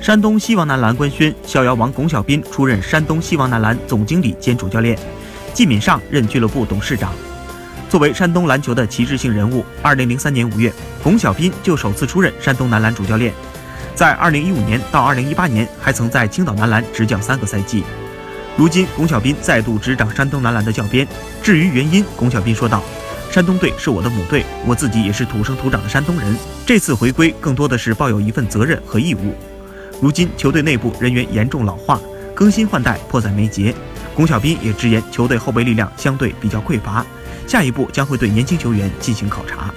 山东西王男篮官宣，逍遥王巩晓彬出任山东西王男篮总经理兼主教练，季敏尚任俱乐部董事长。作为山东篮球的旗帜性人物，2003年5月，巩晓彬就首次出任山东男篮主教练。在2015年到2018年，还曾在青岛男篮执教三个赛季。如今，巩晓彬再度执掌山东男篮的教鞭。至于原因，巩晓彬说道：“山东队是我的母队，我自己也是土生土长的山东人。这次回归更多的是抱有一份责任和义务。如今球队内部人员严重老化，更新换代迫在眉睫。巩晓彬也直言，球队后备力量相对比较匮乏。”下一步将会对年轻球员进行考察。